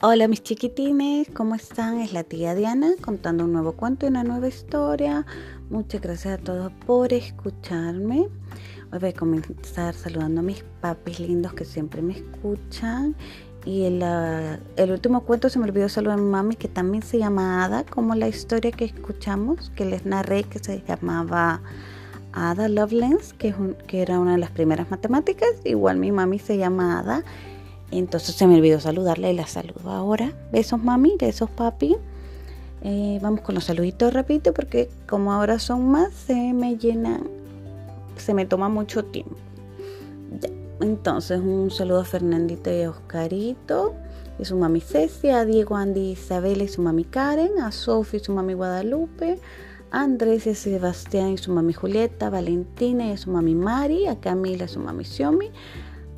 Hola mis chiquitines, ¿cómo están? Es la tía Diana contando un nuevo cuento y una nueva historia. Muchas gracias a todos por escucharme. Hoy voy a comenzar saludando a mis papis lindos que siempre me escuchan. Y el, último cuento se me olvidó saludar a mi mami que también se llama Ada, como la historia que escuchamos, que les narré que se llamaba Ada Lovelace, que, que era una de las primeras matemáticas. Igual mi mami se llama Ada entonces se me olvidó saludarle y la saludo ahora. Besos mami, besos papi. Eh, vamos con los saluditos rapidito porque como ahora son más se me llenan, se me toma mucho tiempo. Entonces un saludo a Fernandito y a Oscarito y su mami Cecia, a Diego, Andy, Isabel y su mami Karen, a Sophie y su mami Guadalupe, a Andrés y a Sebastián y su mami Julieta, Valentina y a su mami Mari, a Camila y su mami Xiomi,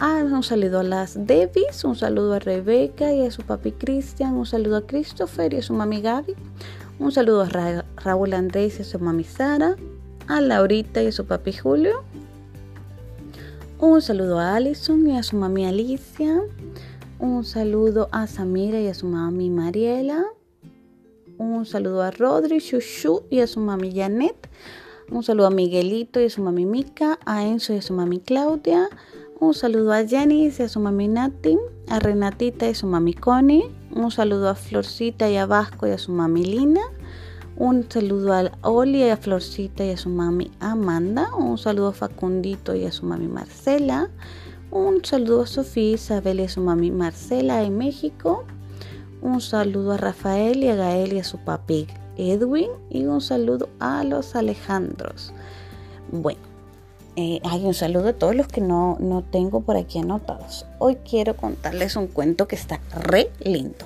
Un saludo a las Debbys, un saludo a Rebeca y a su papi Cristian, un saludo a Christopher y a su mami Gaby, un saludo a Raúl Andrés y a su mami Sara, a Laurita y a su papi Julio, un saludo a Alison y a su mami Alicia, un saludo a Samira y a su mami Mariela, un saludo a Rodri, Shushu y a su mami Janet, un saludo a Miguelito y a su mami Mica, a Enzo y a su mami Claudia, un saludo a Jenny y a su mami Nati, a Renatita y su mami Connie. Un saludo a Florcita y a Vasco y a su mami Lina. Un saludo a Oli y a Florcita y a su mami Amanda. Un saludo a Facundito y a su mami Marcela. Un saludo a Sofía, Isabel y a su mami Marcela en México. Un saludo a Rafael y a Gael y a su papi Edwin. Y un saludo a los Alejandros. Bueno, eh, hay un saludo a todos los que no, no tengo por aquí anotados. Hoy quiero contarles un cuento que está re lindo.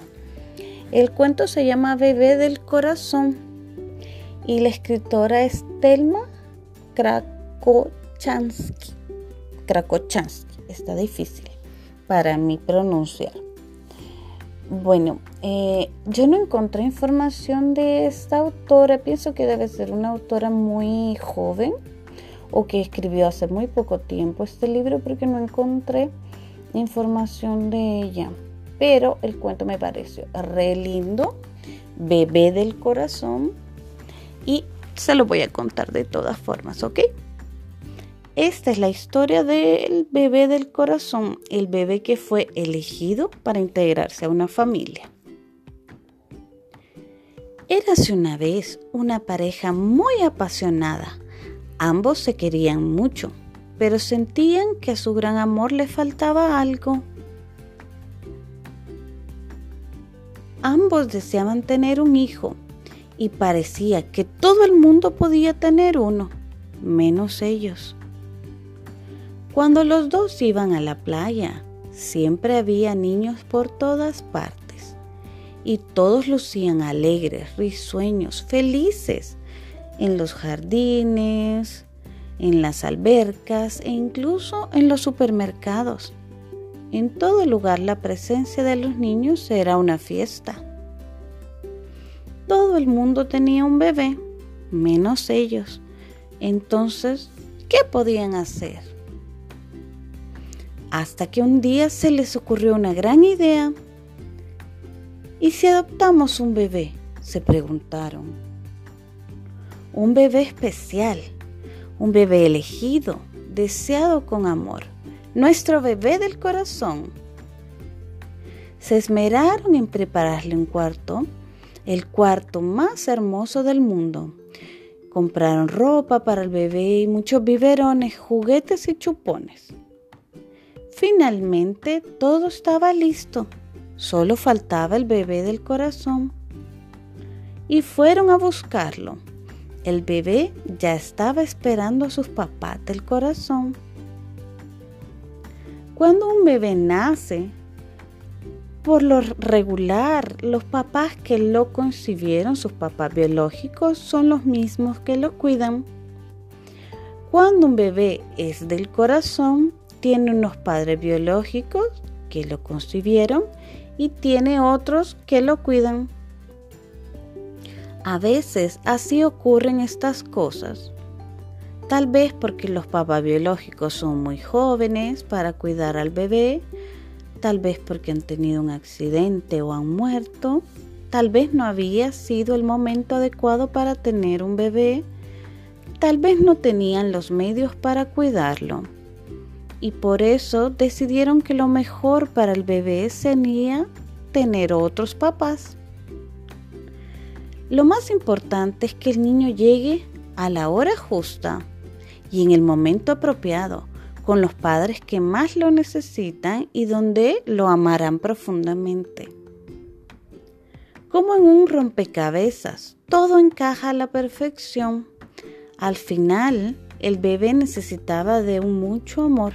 El cuento se llama Bebé del Corazón y la escritora es Telma Krakochansky. Krakochansky, está difícil para mí pronunciar. Bueno, eh, yo no encontré información de esta autora, pienso que debe ser una autora muy joven o que escribió hace muy poco tiempo este libro porque no encontré información de ella. Pero el cuento me pareció re lindo, bebé del corazón, y se lo voy a contar de todas formas, ¿ok? Esta es la historia del bebé del corazón, el bebé que fue elegido para integrarse a una familia. Érase una vez una pareja muy apasionada Ambos se querían mucho, pero sentían que a su gran amor le faltaba algo. Ambos deseaban tener un hijo y parecía que todo el mundo podía tener uno, menos ellos. Cuando los dos iban a la playa, siempre había niños por todas partes y todos lucían alegres, risueños, felices en los jardines, en las albercas e incluso en los supermercados. En todo lugar la presencia de los niños era una fiesta. Todo el mundo tenía un bebé, menos ellos. Entonces, ¿qué podían hacer? Hasta que un día se les ocurrió una gran idea. ¿Y si adoptamos un bebé? se preguntaron un bebé especial, un bebé elegido, deseado con amor, nuestro bebé del corazón. Se esmeraron en prepararle un cuarto, el cuarto más hermoso del mundo. Compraron ropa para el bebé y muchos biberones, juguetes y chupones. Finalmente todo estaba listo, solo faltaba el bebé del corazón. Y fueron a buscarlo. El bebé ya estaba esperando a sus papás del corazón. Cuando un bebé nace, por lo regular, los papás que lo concibieron, sus papás biológicos, son los mismos que lo cuidan. Cuando un bebé es del corazón, tiene unos padres biológicos que lo concibieron y tiene otros que lo cuidan. A veces así ocurren estas cosas. Tal vez porque los papás biológicos son muy jóvenes para cuidar al bebé. tal vez porque han tenido un accidente o han muerto, tal vez no había sido el momento adecuado para tener un bebé, tal vez no tenían los medios para cuidarlo. Y por eso decidieron que lo mejor para el bebé sería tener otros papás. Lo más importante es que el niño llegue a la hora justa y en el momento apropiado con los padres que más lo necesitan y donde lo amarán profundamente. Como en un rompecabezas, todo encaja a la perfección. Al final, el bebé necesitaba de un mucho amor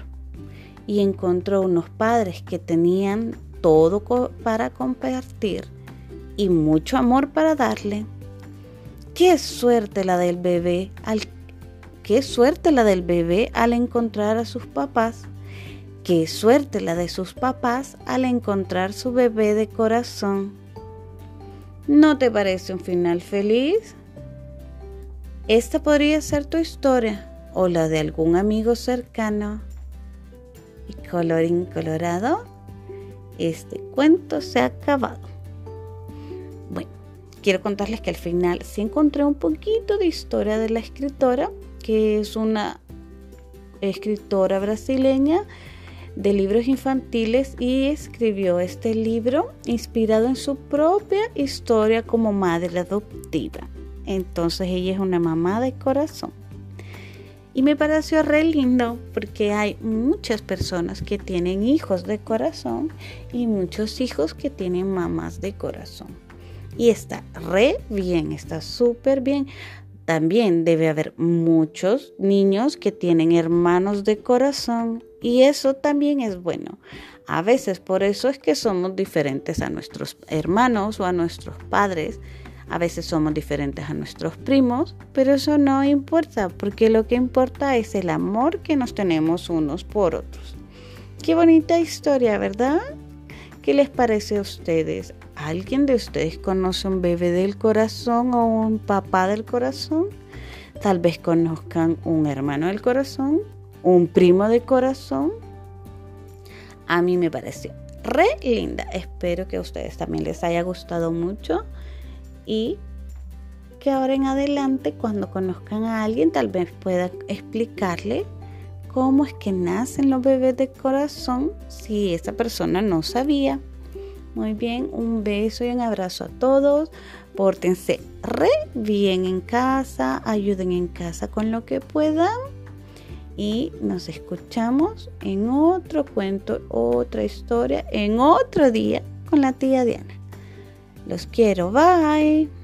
y encontró unos padres que tenían todo para compartir y mucho amor para darle. Qué suerte la del bebé al Qué suerte la del bebé al encontrar a sus papás. Qué suerte la de sus papás al encontrar su bebé de corazón. ¿No te parece un final feliz? Esta podría ser tu historia o la de algún amigo cercano. Y colorín colorado, este cuento se ha acabado. Bueno, quiero contarles que al final sí encontré un poquito de historia de la escritora que es una escritora brasileña de libros infantiles y escribió este libro inspirado en su propia historia como madre adoptiva. Entonces ella es una mamá de corazón. Y me pareció re lindo porque hay muchas personas que tienen hijos de corazón y muchos hijos que tienen mamás de corazón. Y está re bien, está súper bien. También debe haber muchos niños que tienen hermanos de corazón y eso también es bueno. A veces por eso es que somos diferentes a nuestros hermanos o a nuestros padres. A veces somos diferentes a nuestros primos, pero eso no importa porque lo que importa es el amor que nos tenemos unos por otros. Qué bonita historia, ¿verdad? ¿Qué les parece a ustedes? ¿Alguien de ustedes conoce un bebé del corazón o un papá del corazón? Tal vez conozcan un hermano del corazón, un primo de corazón. A mí me pareció re linda. Espero que a ustedes también les haya gustado mucho y que ahora en adelante cuando conozcan a alguien tal vez puedan explicarle cómo es que nacen los bebés de corazón si esa persona no sabía. Muy bien, un beso y un abrazo a todos. Pórtense re bien en casa, ayuden en casa con lo que puedan. Y nos escuchamos en otro cuento, otra historia, en otro día con la tía Diana. Los quiero, bye.